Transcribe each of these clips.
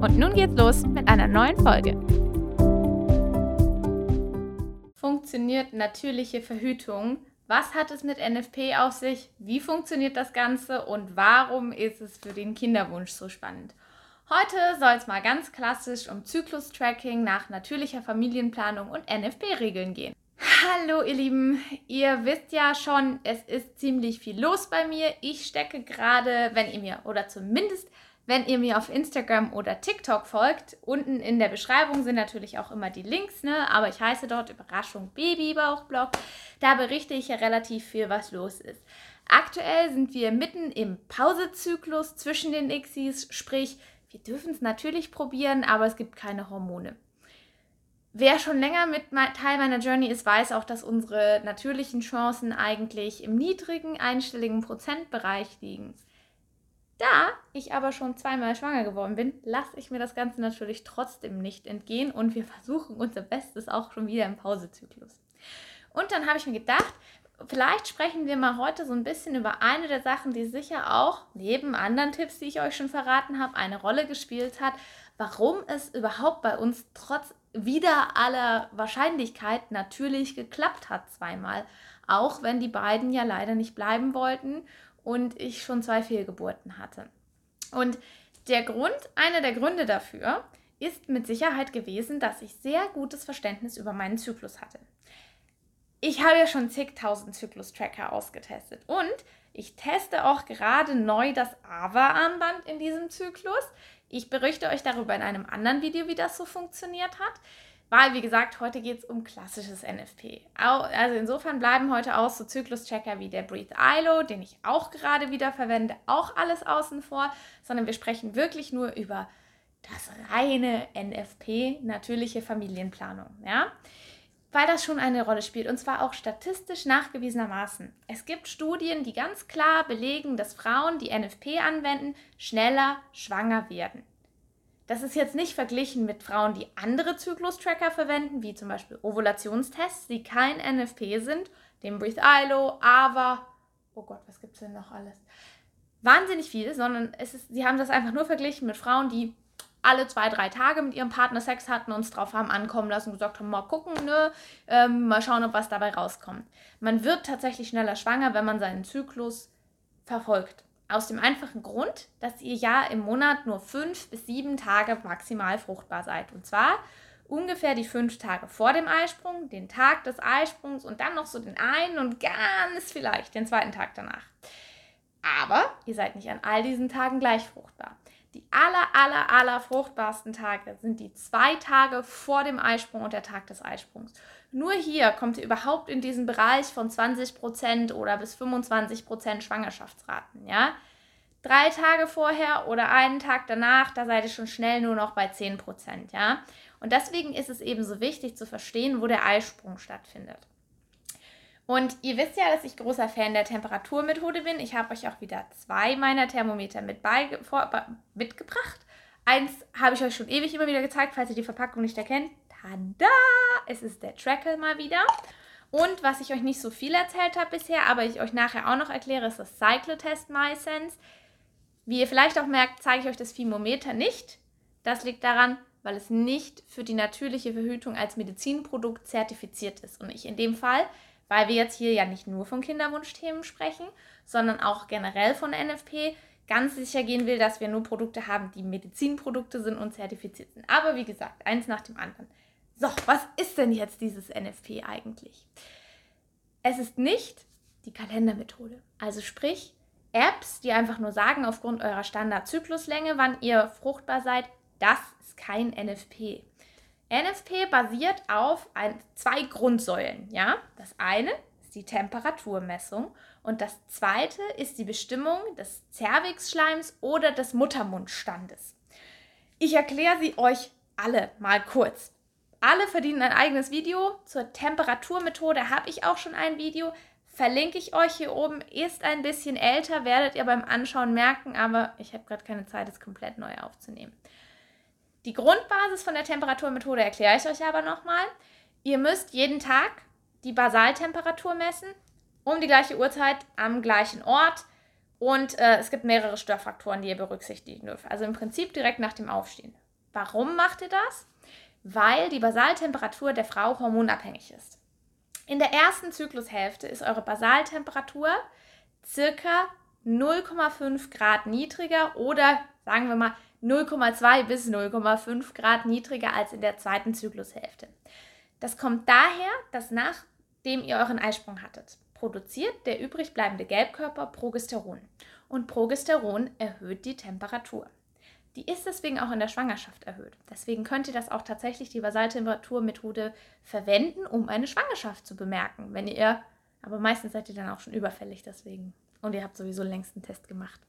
Und nun geht's los mit einer neuen Folge. Funktioniert natürliche Verhütung? Was hat es mit NFP auf sich? Wie funktioniert das Ganze? Und warum ist es für den Kinderwunsch so spannend? Heute soll es mal ganz klassisch um Zyklus-Tracking nach natürlicher Familienplanung und NFP-Regeln gehen. Hallo ihr Lieben, ihr wisst ja schon, es ist ziemlich viel los bei mir. Ich stecke gerade, wenn ihr mir oder zumindest wenn ihr mir auf Instagram oder TikTok folgt, unten in der Beschreibung sind natürlich auch immer die Links, ne? aber ich heiße dort Überraschung Babybauchblog. Da berichte ich ja relativ viel, was los ist. Aktuell sind wir mitten im Pausezyklus zwischen den Xis, sprich, wir dürfen es natürlich probieren, aber es gibt keine Hormone. Wer schon länger mit Teil meiner Journey ist, weiß auch, dass unsere natürlichen Chancen eigentlich im niedrigen einstelligen Prozentbereich liegen. Da ich aber schon zweimal schwanger geworden bin, lasse ich mir das Ganze natürlich trotzdem nicht entgehen und wir versuchen unser Bestes auch schon wieder im Pausezyklus. Und dann habe ich mir gedacht, vielleicht sprechen wir mal heute so ein bisschen über eine der Sachen, die sicher auch neben anderen Tipps, die ich euch schon verraten habe, eine Rolle gespielt hat, warum es überhaupt bei uns trotz wieder aller Wahrscheinlichkeit natürlich geklappt hat zweimal, auch wenn die beiden ja leider nicht bleiben wollten und ich schon zwei Fehlgeburten hatte. Und der Grund, einer der Gründe dafür, ist mit Sicherheit gewesen, dass ich sehr gutes Verständnis über meinen Zyklus hatte. Ich habe ja schon zigtausend Zyklus-Tracker ausgetestet und ich teste auch gerade neu das AVA-Armband in diesem Zyklus. Ich berichte euch darüber in einem anderen Video, wie das so funktioniert hat. Weil, wie gesagt, heute geht es um klassisches NFP. Also insofern bleiben heute auch so Zyklus-Checker wie der Breathe ILO, den ich auch gerade wieder verwende, auch alles außen vor, sondern wir sprechen wirklich nur über das reine NFP, natürliche Familienplanung. Ja? Weil das schon eine Rolle spielt und zwar auch statistisch nachgewiesenermaßen. Es gibt Studien, die ganz klar belegen, dass Frauen, die NFP anwenden, schneller schwanger werden. Das ist jetzt nicht verglichen mit Frauen, die andere Zyklus-Tracker verwenden, wie zum Beispiel Ovulationstests, die kein NFP sind, dem Breathe ILO, AVA, oh Gott, was gibt es denn noch alles? Wahnsinnig viel, sondern es ist, sie haben das einfach nur verglichen mit Frauen, die alle zwei, drei Tage mit ihrem Partner Sex hatten, uns drauf haben ankommen lassen und gesagt haben, mal gucken, ne, ähm, mal schauen, ob was dabei rauskommt. Man wird tatsächlich schneller schwanger, wenn man seinen Zyklus verfolgt. Aus dem einfachen Grund, dass ihr ja im Monat nur fünf bis sieben Tage maximal fruchtbar seid. Und zwar ungefähr die fünf Tage vor dem Eisprung, den Tag des Eisprungs und dann noch so den einen und ganz vielleicht den zweiten Tag danach. Aber ihr seid nicht an all diesen Tagen gleich fruchtbar. Die aller, aller, aller fruchtbarsten Tage sind die zwei Tage vor dem Eisprung und der Tag des Eisprungs. Nur hier kommt ihr überhaupt in diesen Bereich von 20% oder bis 25% Schwangerschaftsraten, ja. Drei Tage vorher oder einen Tag danach, da seid ihr schon schnell nur noch bei 10%, ja. Und deswegen ist es eben so wichtig zu verstehen, wo der Eisprung stattfindet. Und ihr wisst ja, dass ich großer Fan der Temperaturmethode bin. Ich habe euch auch wieder zwei meiner Thermometer mit vor, mitgebracht. Eins habe ich euch schon ewig immer wieder gezeigt, falls ihr die Verpackung nicht erkennt. Tada! Es ist der Trackle mal wieder. Und was ich euch nicht so viel erzählt habe bisher, aber ich euch nachher auch noch erkläre, ist das Cyclotest MySense. Wie ihr vielleicht auch merkt, zeige ich euch das Fimometer nicht. Das liegt daran, weil es nicht für die natürliche Verhütung als Medizinprodukt zertifiziert ist. Und ich in dem Fall weil wir jetzt hier ja nicht nur von Kinderwunschthemen sprechen, sondern auch generell von NFP, ganz sicher gehen will, dass wir nur Produkte haben, die Medizinprodukte sind und zertifiziert sind. Aber wie gesagt, eins nach dem anderen. So, was ist denn jetzt dieses NFP eigentlich? Es ist nicht die Kalendermethode. Also sprich, Apps, die einfach nur sagen, aufgrund eurer Standardzykluslänge, wann ihr fruchtbar seid, das ist kein NFP. NFP basiert auf ein, zwei Grundsäulen. Ja? Das eine ist die Temperaturmessung und das zweite ist die Bestimmung des Zervixschleims oder des Muttermundstandes. Ich erkläre sie euch alle mal kurz. Alle verdienen ein eigenes Video. Zur Temperaturmethode habe ich auch schon ein Video. Verlinke ich euch hier oben. Ist ein bisschen älter, werdet ihr beim Anschauen merken, aber ich habe gerade keine Zeit, es komplett neu aufzunehmen. Die Grundbasis von der Temperaturmethode erkläre ich euch aber nochmal. Ihr müsst jeden Tag die Basaltemperatur messen, um die gleiche Uhrzeit am gleichen Ort. Und äh, es gibt mehrere Störfaktoren, die ihr berücksichtigen dürft. Also im Prinzip direkt nach dem Aufstehen. Warum macht ihr das? Weil die Basaltemperatur der Frau hormonabhängig ist. In der ersten Zyklushälfte ist eure Basaltemperatur circa 0,5 Grad niedriger oder sagen wir mal 0,2 bis 0,5 Grad niedriger als in der zweiten Zyklushälfte. Das kommt daher, dass nachdem ihr euren Eisprung hattet, produziert der übrig bleibende Gelbkörper Progesteron. Und Progesteron erhöht die Temperatur. Die ist deswegen auch in der Schwangerschaft erhöht. Deswegen könnt ihr das auch tatsächlich die Basaltemperaturmethode verwenden, um eine Schwangerschaft zu bemerken. Wenn ihr, aber meistens seid ihr dann auch schon überfällig deswegen. Und ihr habt sowieso längst einen Test gemacht.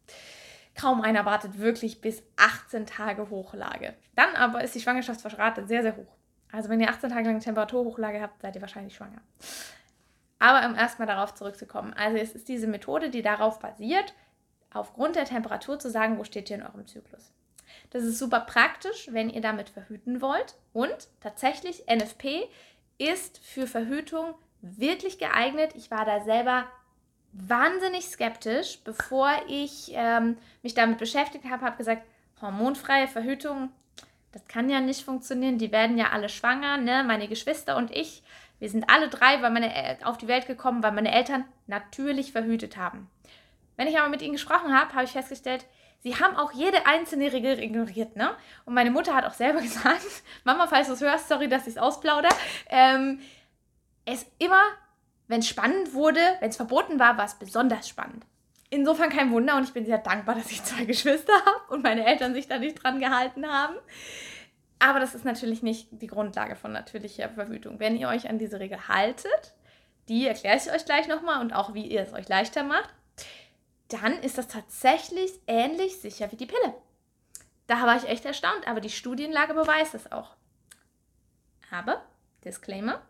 Kaum einer wartet wirklich bis 18 Tage Hochlage. Dann aber ist die Schwangerschaftsrate sehr, sehr hoch. Also wenn ihr 18 Tage lang Temperaturhochlage habt, seid ihr wahrscheinlich schwanger. Aber um erstmal darauf zurückzukommen. Also es ist diese Methode, die darauf basiert, aufgrund der Temperatur zu sagen, wo steht ihr in eurem Zyklus. Das ist super praktisch, wenn ihr damit verhüten wollt. Und tatsächlich, NFP ist für Verhütung wirklich geeignet. Ich war da selber wahnsinnig skeptisch, bevor ich ähm, mich damit beschäftigt habe, habe gesagt, hormonfreie Verhütung, das kann ja nicht funktionieren. Die werden ja alle schwanger, ne? Meine Geschwister und ich, wir sind alle drei weil meine, auf die Welt gekommen, weil meine Eltern natürlich verhütet haben. Wenn ich aber mit ihnen gesprochen habe, habe ich festgestellt, sie haben auch jede einzelne Regel ignoriert, ne? Und meine Mutter hat auch selber gesagt, Mama, falls du es hörst, sorry, dass ich es ausplaudere, ähm, es immer wenn es spannend wurde, wenn es verboten war, war es besonders spannend. Insofern kein Wunder und ich bin sehr dankbar, dass ich zwei Geschwister habe und meine Eltern sich da nicht dran gehalten haben. Aber das ist natürlich nicht die Grundlage von natürlicher Verhütung. Wenn ihr euch an diese Regel haltet, die erkläre ich euch gleich nochmal und auch wie ihr es euch leichter macht, dann ist das tatsächlich ähnlich sicher wie die Pille. Da war ich echt erstaunt, aber die Studienlage beweist es auch. Aber, Disclaimer,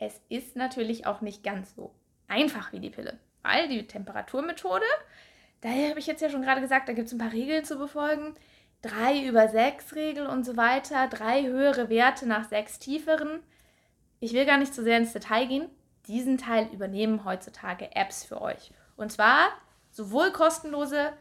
es ist natürlich auch nicht ganz so einfach wie die Pille, weil die Temperaturmethode, daher habe ich jetzt ja schon gerade gesagt, da gibt es ein paar Regeln zu befolgen. Drei über sechs Regel und so weiter, drei höhere Werte nach sechs tieferen. Ich will gar nicht zu sehr ins Detail gehen. Diesen Teil übernehmen heutzutage Apps für euch. Und zwar sowohl kostenlose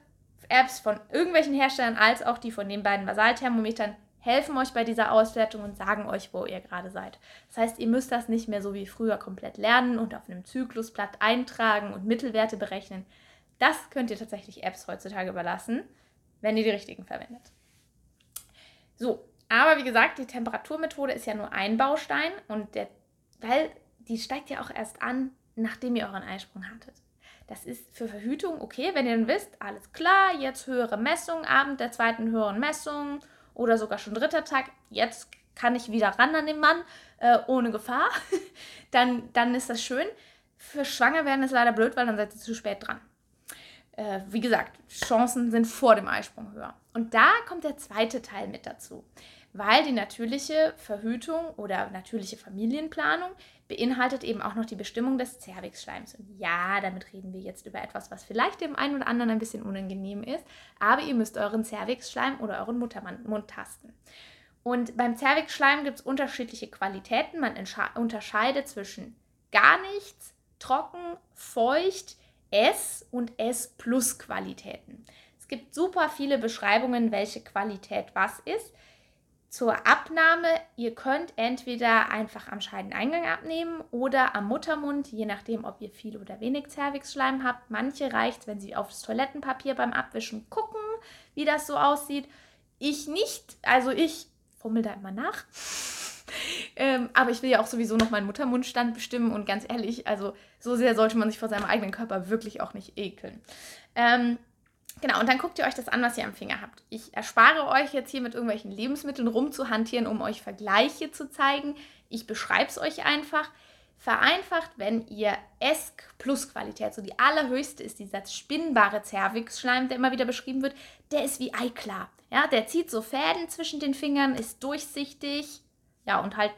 Apps von irgendwelchen Herstellern als auch die von den beiden Basalthermometern helfen euch bei dieser Auswertung und sagen euch, wo ihr gerade seid. Das heißt, ihr müsst das nicht mehr so wie früher komplett lernen und auf einem Zyklusblatt eintragen und Mittelwerte berechnen. Das könnt ihr tatsächlich Apps heutzutage überlassen, wenn ihr die richtigen verwendet. So, aber wie gesagt, die Temperaturmethode ist ja nur ein Baustein und der, weil die steigt ja auch erst an, nachdem ihr euren Eisprung hattet. Das ist für Verhütung okay, wenn ihr dann wisst, alles klar, jetzt höhere Messung, Abend der zweiten höheren Messung oder sogar schon dritter Tag, jetzt kann ich wieder ran an den Mann äh, ohne Gefahr, dann, dann ist das schön. Für Schwanger werden ist leider blöd, weil dann seid ihr zu spät dran. Äh, wie gesagt, Chancen sind vor dem Eisprung höher. Und da kommt der zweite Teil mit dazu weil die natürliche Verhütung oder natürliche Familienplanung beinhaltet eben auch noch die Bestimmung des Zervixschleims. Und ja, damit reden wir jetzt über etwas, was vielleicht dem einen oder anderen ein bisschen unangenehm ist, aber ihr müsst euren Zervixschleim oder euren Muttermund tasten. Und beim Zervixschleim gibt es unterschiedliche Qualitäten. Man unterscheidet zwischen gar nichts, trocken, feucht, S und S plus Qualitäten. Es gibt super viele Beschreibungen, welche Qualität was ist zur Abnahme, ihr könnt entweder einfach am Scheideneingang abnehmen oder am Muttermund, je nachdem, ob ihr viel oder wenig Zervixschleim habt. Manche reicht, wenn sie aufs Toilettenpapier beim Abwischen gucken, wie das so aussieht. Ich nicht, also ich fummel da immer nach. ähm, aber ich will ja auch sowieso noch meinen Muttermundstand bestimmen und ganz ehrlich, also so sehr sollte man sich vor seinem eigenen Körper wirklich auch nicht ekeln. Ähm, Genau, und dann guckt ihr euch das an, was ihr am Finger habt. Ich erspare euch jetzt hier mit irgendwelchen Lebensmitteln rumzuhantieren, um euch Vergleiche zu zeigen. Ich beschreibe es euch einfach. Vereinfacht, wenn ihr ESK Plus Qualität, so die allerhöchste ist dieser spinnbare Zervixschleim, der immer wieder beschrieben wird, der ist wie Eiklar. Ja, der zieht so Fäden zwischen den Fingern, ist durchsichtig. Ja, und halt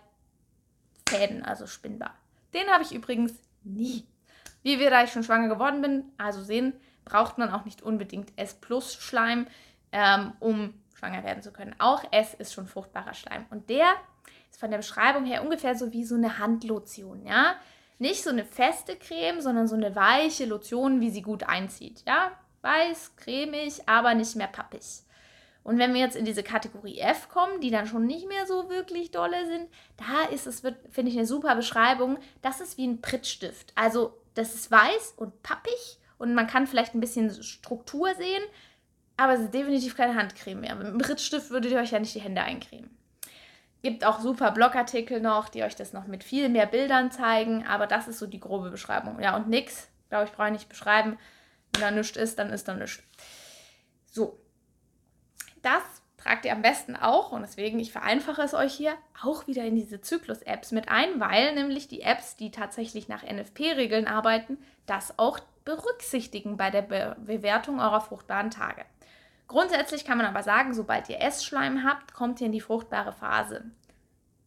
Fäden, also spinnbar. Den habe ich übrigens nie. Wie wir, da ich schon schwanger geworden bin, also sehen, braucht man auch nicht unbedingt S-Plus-Schleim, ähm, um schwanger werden zu können. Auch S ist schon fruchtbarer Schleim. Und der ist von der Beschreibung her ungefähr so wie so eine Handlotion, ja. Nicht so eine feste Creme, sondern so eine weiche Lotion, wie sie gut einzieht, ja. Weiß, cremig, aber nicht mehr pappig. Und wenn wir jetzt in diese Kategorie F kommen, die dann schon nicht mehr so wirklich dolle sind, da ist es, finde ich, eine super Beschreibung. Das ist wie ein Prittstift. Also, das ist weiß und pappig und man kann vielleicht ein bisschen Struktur sehen, aber es ist definitiv keine Handcreme mehr. Mit einem Prittstift würdet ihr euch ja nicht die Hände eincremen. Gibt auch super Blogartikel noch, die euch das noch mit viel mehr Bildern zeigen, aber das ist so die grobe Beschreibung. Ja, und nix, glaube ich, brauche ich nicht beschreiben. Wenn da nichts ist, dann ist da nichts. So, das tragt ihr am besten auch, und deswegen, ich vereinfache es euch hier, auch wieder in diese Zyklus-Apps mit ein, weil nämlich die Apps, die tatsächlich nach NFP-Regeln arbeiten, das auch berücksichtigen bei der Be Bewertung eurer fruchtbaren Tage. Grundsätzlich kann man aber sagen, sobald ihr Essschleim habt, kommt ihr in die fruchtbare Phase.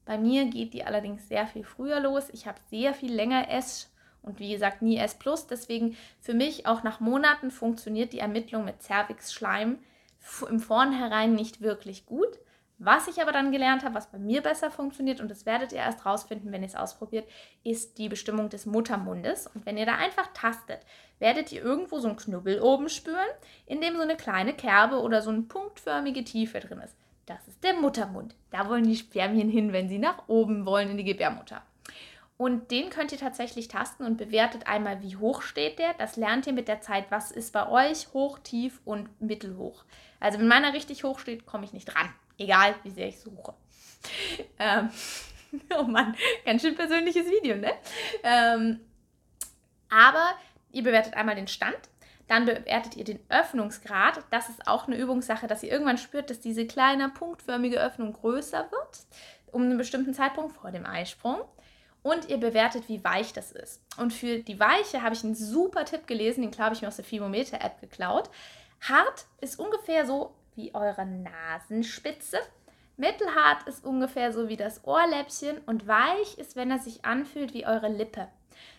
Bei mir geht die allerdings sehr viel früher los. Ich habe sehr viel länger Ess und wie gesagt nie S+. Deswegen für mich auch nach Monaten funktioniert die Ermittlung mit Cervix-Schleim im Vornherein nicht wirklich gut. Was ich aber dann gelernt habe, was bei mir besser funktioniert, und das werdet ihr erst rausfinden, wenn ihr es ausprobiert, ist die Bestimmung des Muttermundes. Und wenn ihr da einfach tastet, werdet ihr irgendwo so einen Knubbel oben spüren, in dem so eine kleine Kerbe oder so eine punktförmige Tiefe drin ist. Das ist der Muttermund. Da wollen die Spermien hin, wenn sie nach oben wollen in die Gebärmutter. Und den könnt ihr tatsächlich tasten und bewertet einmal, wie hoch steht der. Das lernt ihr mit der Zeit, was ist bei euch hoch, tief und mittelhoch. Also wenn meiner richtig hoch steht, komme ich nicht ran. Egal, wie sehr ich suche. Ähm, oh Mann, ganz schön persönliches Video, ne? Ähm, aber ihr bewertet einmal den Stand, dann bewertet ihr den Öffnungsgrad. Das ist auch eine Übungssache, dass ihr irgendwann spürt, dass diese kleine punktförmige Öffnung größer wird, um einen bestimmten Zeitpunkt vor dem Eisprung und ihr bewertet, wie weich das ist. Und für die Weiche habe ich einen super Tipp gelesen, den glaube ich mir aus der Fimometer-App geklaut. Hart ist ungefähr so wie eure Nasenspitze. Mittelhart ist ungefähr so wie das Ohrläppchen und weich ist, wenn er sich anfühlt wie eure Lippe.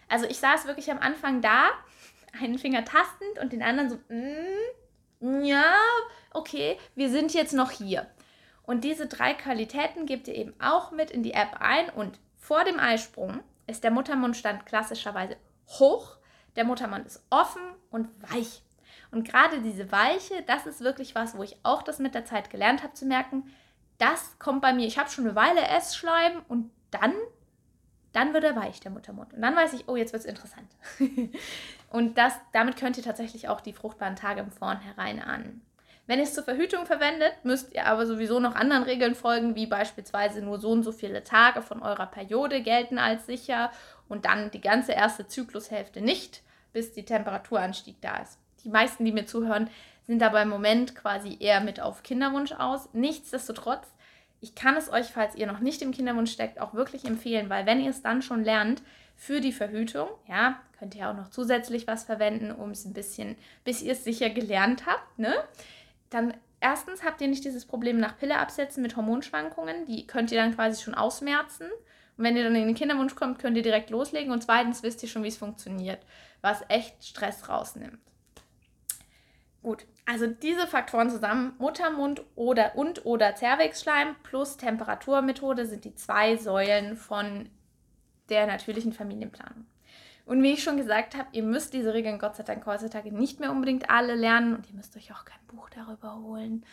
Also ich saß wirklich am Anfang da, einen Finger tastend und den anderen so, mm, ja, okay, wir sind jetzt noch hier. Und diese drei Qualitäten gebt ihr eben auch mit in die App ein und vor dem Eisprung ist der Muttermundstand klassischerweise hoch, der Muttermund ist offen und weich. Und gerade diese Weiche, das ist wirklich was, wo ich auch das mit der Zeit gelernt habe zu merken, das kommt bei mir. Ich habe schon eine Weile Essschleim und dann, dann wird er weich, der Muttermund. Und dann weiß ich, oh, jetzt wird es interessant. und das, damit könnt ihr tatsächlich auch die fruchtbaren Tage im Vornherein an. Wenn ihr es zur Verhütung verwendet, müsst ihr aber sowieso noch anderen Regeln folgen, wie beispielsweise nur so und so viele Tage von eurer Periode gelten als sicher und dann die ganze erste Zyklushälfte nicht, bis die Temperaturanstieg da ist. Die meisten, die mir zuhören, sind aber im Moment quasi eher mit auf Kinderwunsch aus. Nichtsdestotrotz, ich kann es euch, falls ihr noch nicht im Kinderwunsch steckt, auch wirklich empfehlen, weil wenn ihr es dann schon lernt für die Verhütung, ja, könnt ihr auch noch zusätzlich was verwenden, um es ein bisschen, bis ihr es sicher gelernt habt, ne? Dann erstens habt ihr nicht dieses Problem nach Pille absetzen mit Hormonschwankungen. Die könnt ihr dann quasi schon ausmerzen. Und wenn ihr dann in den Kinderwunsch kommt, könnt ihr direkt loslegen. Und zweitens wisst ihr schon, wie es funktioniert, was echt Stress rausnimmt. Gut, also diese Faktoren zusammen, Muttermund oder und oder Zervixschleim plus Temperaturmethode sind die zwei Säulen von der natürlichen Familienplanung. Und wie ich schon gesagt habe, ihr müsst diese Regeln Gott sei Dank heutzutage nicht mehr unbedingt alle lernen und ihr müsst euch auch kein Buch darüber holen.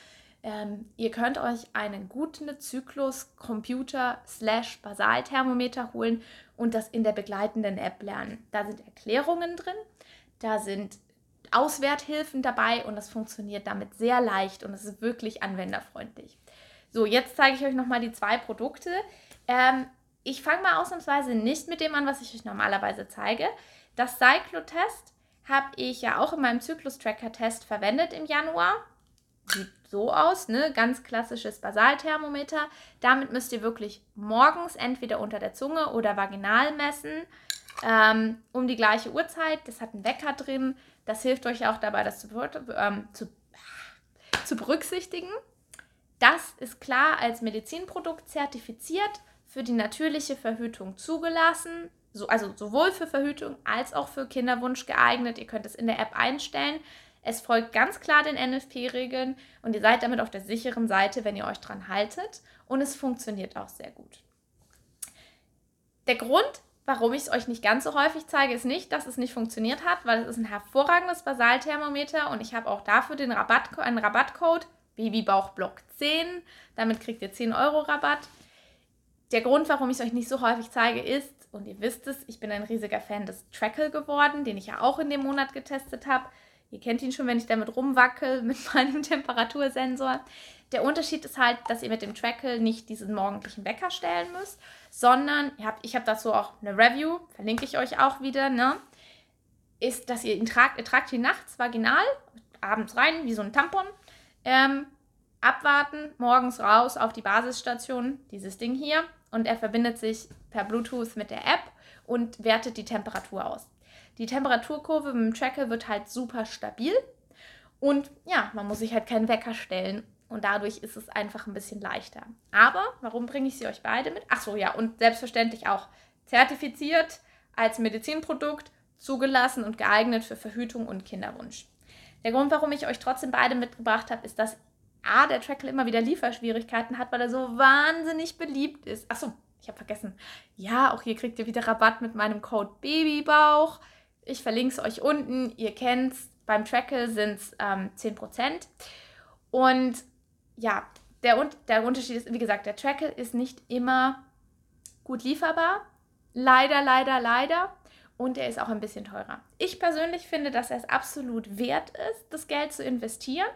Ähm, ihr könnt euch einen guten Zyklus-Computer-Basalthermometer holen und das in der begleitenden App lernen. Da sind Erklärungen drin, da sind Auswerthilfen dabei und das funktioniert damit sehr leicht und es ist wirklich anwenderfreundlich. So, jetzt zeige ich euch nochmal die zwei Produkte. Ähm, ich fange mal ausnahmsweise nicht mit dem an, was ich euch normalerweise zeige. Das Cyclotest habe ich ja auch in meinem Zyklus-Tracker-Test verwendet im Januar. Sieht so aus, ne? Ganz klassisches Basalthermometer. Damit müsst ihr wirklich morgens entweder unter der Zunge oder vaginal messen. Ähm, um die gleiche Uhrzeit. Das hat einen Wecker drin. Das hilft euch auch dabei, das zu, ähm, zu, zu berücksichtigen. Das ist klar als Medizinprodukt zertifiziert, für die natürliche Verhütung zugelassen, so, also sowohl für Verhütung als auch für Kinderwunsch geeignet. Ihr könnt es in der App einstellen. Es folgt ganz klar den NFP-Regeln und ihr seid damit auf der sicheren Seite, wenn ihr euch dran haltet. Und es funktioniert auch sehr gut. Der Grund, warum ich es euch nicht ganz so häufig zeige, ist nicht, dass es nicht funktioniert hat, weil es ist ein hervorragendes Basalthermometer und ich habe auch dafür den Rabatt, einen Rabattcode Babybauchblock 10. Damit kriegt ihr 10 Euro Rabatt. Der Grund, warum ich es euch nicht so häufig zeige, ist, und ihr wisst es, ich bin ein riesiger Fan des Trackle geworden, den ich ja auch in dem Monat getestet habe. Ihr kennt ihn schon, wenn ich damit rumwackel mit meinem Temperatursensor. Der Unterschied ist halt, dass ihr mit dem Trackle nicht diesen morgendlichen Wecker stellen müsst, sondern ihr habt, ich habe dazu auch eine Review, verlinke ich euch auch wieder, ne? Ist, dass ihr ihn tragt, ihr tragt ihn nachts vaginal, abends rein, wie so ein Tampon. Ähm, abwarten, morgens raus auf die Basisstation, dieses Ding hier, und er verbindet sich per Bluetooth mit der App und wertet die Temperatur aus. Die Temperaturkurve mit dem Tracker wird halt super stabil und ja, man muss sich halt keinen Wecker stellen und dadurch ist es einfach ein bisschen leichter. Aber warum bringe ich sie euch beide mit? Ach so, ja, und selbstverständlich auch zertifiziert als Medizinprodukt, zugelassen und geeignet für Verhütung und Kinderwunsch. Der Grund, warum ich euch trotzdem beide mitgebracht habe, ist, dass A, der Trackle immer wieder Lieferschwierigkeiten hat, weil er so wahnsinnig beliebt ist. Achso, ich habe vergessen. Ja, auch hier kriegt ihr wieder Rabatt mit meinem Code Babybauch. Ich verlinke es euch unten. Ihr kennt es. Beim Trackle sind es ähm, 10%. Und ja, der, der Unterschied ist, wie gesagt, der Trackle ist nicht immer gut lieferbar. Leider, leider, leider. Und er ist auch ein bisschen teurer. Ich persönlich finde, dass er es absolut wert ist, das Geld zu investieren.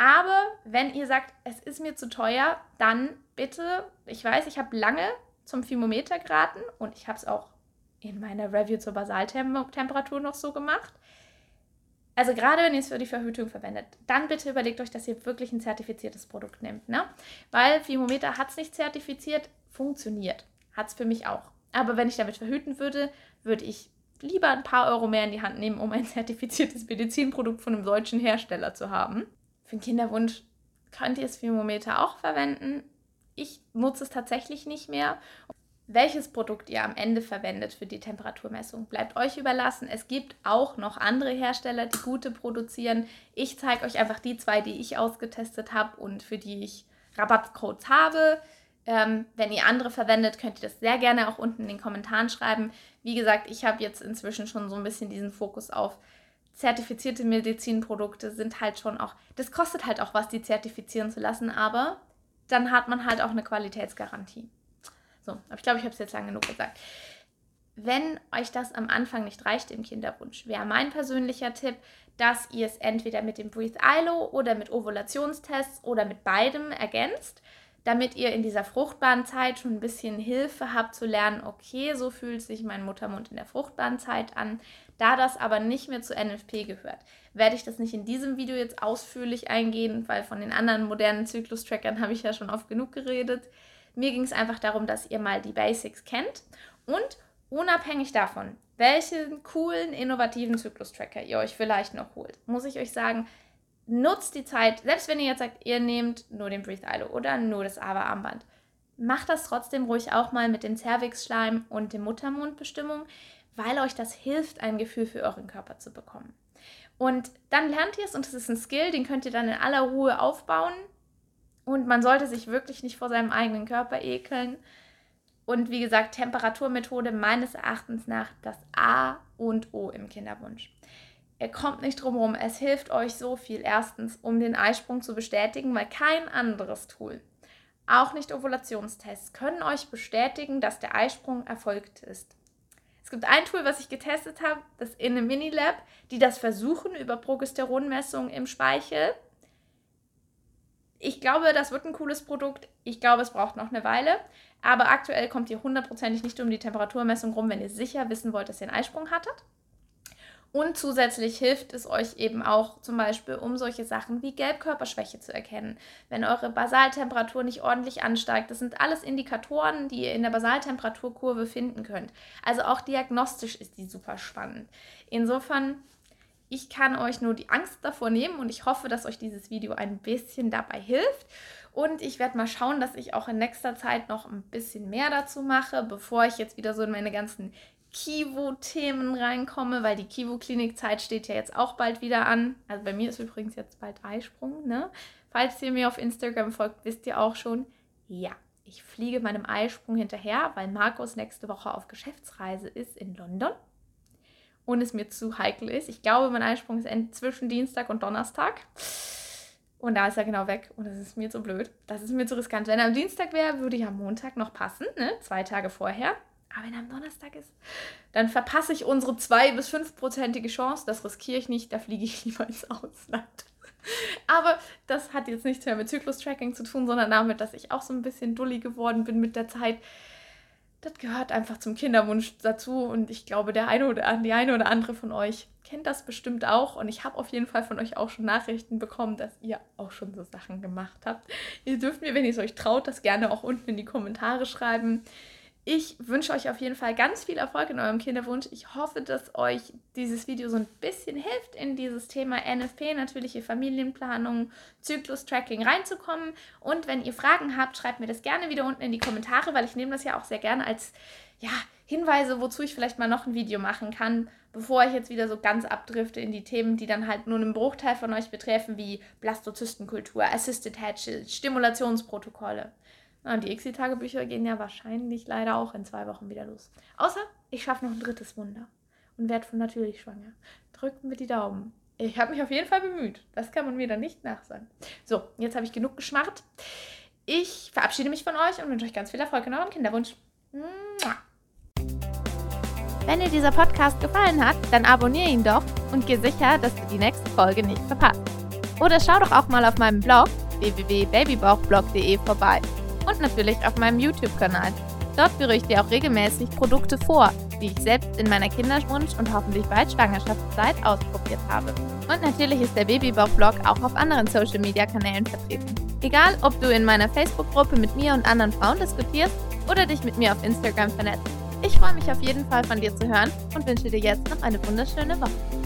Aber wenn ihr sagt, es ist mir zu teuer, dann bitte, ich weiß, ich habe lange zum Thermometer geraten und ich habe es auch in meiner Review zur Basaltemperatur noch so gemacht. Also gerade wenn ihr es für die Verhütung verwendet, dann bitte überlegt euch, dass ihr wirklich ein zertifiziertes Produkt nehmt. Ne? Weil Thermometer hat es nicht zertifiziert, funktioniert. Hat es für mich auch. Aber wenn ich damit verhüten würde, würde ich lieber ein paar Euro mehr in die Hand nehmen, um ein zertifiziertes Medizinprodukt von einem deutschen Hersteller zu haben. Für den Kinderwunsch könnt ihr das Thermometer auch verwenden. Ich nutze es tatsächlich nicht mehr. Welches Produkt ihr am Ende verwendet für die Temperaturmessung, bleibt euch überlassen. Es gibt auch noch andere Hersteller, die gute produzieren. Ich zeige euch einfach die zwei, die ich ausgetestet habe und für die ich Rabattcodes habe. Ähm, wenn ihr andere verwendet, könnt ihr das sehr gerne auch unten in den Kommentaren schreiben. Wie gesagt, ich habe jetzt inzwischen schon so ein bisschen diesen Fokus auf zertifizierte Medizinprodukte sind halt schon auch, das kostet halt auch was, die zertifizieren zu lassen, aber dann hat man halt auch eine Qualitätsgarantie. So, aber ich glaube, ich habe es jetzt lang genug gesagt. Wenn euch das am Anfang nicht reicht im Kinderwunsch, wäre mein persönlicher Tipp, dass ihr es entweder mit dem Breathe ILO oder mit Ovulationstests oder mit beidem ergänzt damit ihr in dieser fruchtbaren Zeit schon ein bisschen Hilfe habt zu lernen, okay, so fühlt sich mein Muttermund in der fruchtbaren Zeit an. Da das aber nicht mehr zu NFP gehört, werde ich das nicht in diesem Video jetzt ausführlich eingehen, weil von den anderen modernen Zyklus-Trackern habe ich ja schon oft genug geredet. Mir ging es einfach darum, dass ihr mal die Basics kennt und unabhängig davon, welchen coolen, innovativen Zyklus-Tracker ihr euch vielleicht noch holt, muss ich euch sagen, nutzt die Zeit, selbst wenn ihr jetzt sagt, ihr nehmt nur den Breathe ILO oder nur das AVA-Armband, macht das trotzdem ruhig auch mal mit dem Cervix-Schleim und dem Muttermundbestimmung, weil euch das hilft, ein Gefühl für euren Körper zu bekommen. Und dann lernt ihr es und es ist ein Skill, den könnt ihr dann in aller Ruhe aufbauen. Und man sollte sich wirklich nicht vor seinem eigenen Körper ekeln. Und wie gesagt, Temperaturmethode meines Erachtens nach das A und O im Kinderwunsch. Ihr kommt nicht drum herum. Es hilft euch so viel. Erstens, um den Eisprung zu bestätigen, weil kein anderes Tool, auch nicht Ovulationstests, können euch bestätigen, dass der Eisprung erfolgt ist. Es gibt ein Tool, was ich getestet habe, das in einem Minilab, die das versuchen über Progesteronmessungen im Speichel. Ich glaube, das wird ein cooles Produkt. Ich glaube, es braucht noch eine Weile. Aber aktuell kommt ihr hundertprozentig nicht um die Temperaturmessung rum, wenn ihr sicher wissen wollt, dass ihr einen Eisprung hattet. Und zusätzlich hilft es euch eben auch zum Beispiel, um solche Sachen wie Gelbkörperschwäche zu erkennen. Wenn eure Basaltemperatur nicht ordentlich ansteigt, das sind alles Indikatoren, die ihr in der Basaltemperaturkurve finden könnt. Also auch diagnostisch ist die super spannend. Insofern, ich kann euch nur die Angst davor nehmen und ich hoffe, dass euch dieses Video ein bisschen dabei hilft. Und ich werde mal schauen, dass ich auch in nächster Zeit noch ein bisschen mehr dazu mache, bevor ich jetzt wieder so in meine ganzen Kivo-Themen reinkomme, weil die Kivo-Klinikzeit steht ja jetzt auch bald wieder an. Also bei mir ist übrigens jetzt bald Eisprung, ne? Falls ihr mir auf Instagram folgt, wisst ihr auch schon, ja, ich fliege meinem Eisprung hinterher, weil Markus nächste Woche auf Geschäftsreise ist in London und es mir zu heikel ist. Ich glaube, mein Eisprung ist zwischen Dienstag und Donnerstag. Und da ist er genau weg. Und das ist mir zu blöd. Das ist mir zu riskant. Wenn er am Dienstag wäre, würde ich am Montag noch passen, ne? Zwei Tage vorher. Aber wenn am Donnerstag ist, dann verpasse ich unsere 2- bis 5-prozentige Chance. Das riskiere ich nicht. Da fliege ich lieber ins Ausland. Aber das hat jetzt nichts mehr mit Zyklus-Tracking zu tun, sondern damit, dass ich auch so ein bisschen dulli geworden bin mit der Zeit. Das gehört einfach zum Kinderwunsch dazu und ich glaube, der eine oder die eine oder andere von euch kennt das bestimmt auch und ich habe auf jeden Fall von euch auch schon Nachrichten bekommen, dass ihr auch schon so Sachen gemacht habt. Ihr dürft mir, wenn ihr es euch traut, das gerne auch unten in die Kommentare schreiben. Ich wünsche euch auf jeden Fall ganz viel Erfolg in eurem Kinderwunsch. Ich hoffe, dass euch dieses Video so ein bisschen hilft, in dieses Thema NFP, natürliche Familienplanung, Zyklus-Tracking reinzukommen. Und wenn ihr Fragen habt, schreibt mir das gerne wieder unten in die Kommentare, weil ich nehme das ja auch sehr gerne als ja, Hinweise, wozu ich vielleicht mal noch ein Video machen kann, bevor ich jetzt wieder so ganz abdrifte in die Themen, die dann halt nur einen Bruchteil von euch betreffen, wie Blastozystenkultur, Assisted Hatches, Stimulationsprotokolle. Und die ICSI-Tagebücher gehen ja wahrscheinlich leider auch in zwei Wochen wieder los. Außer ich schaffe noch ein drittes Wunder und werde von natürlich schwanger. Drückt mir die Daumen. Ich habe mich auf jeden Fall bemüht. Das kann man mir dann nicht nachsagen. So, jetzt habe ich genug geschmarrt. Ich verabschiede mich von euch und wünsche euch ganz viel Erfolg in eurem Kinderwunsch. Wenn dir dieser Podcast gefallen hat, dann abonniere ihn doch und geh sicher, dass du die nächste Folge nicht verpasst. Oder schau doch auch mal auf meinem Blog www.babybauchblog.de vorbei und natürlich auf meinem YouTube-Kanal. Dort führe ich dir auch regelmäßig Produkte vor, die ich selbst in meiner Kinderwunsch- und hoffentlich bald Schwangerschaftszeit ausprobiert habe. Und natürlich ist der Babybauch-Blog auch auf anderen Social-Media-Kanälen vertreten. Egal, ob du in meiner Facebook-Gruppe mit mir und anderen Frauen diskutierst oder dich mit mir auf Instagram vernetzt. Ich freue mich auf jeden Fall von dir zu hören und wünsche dir jetzt noch eine wunderschöne Woche.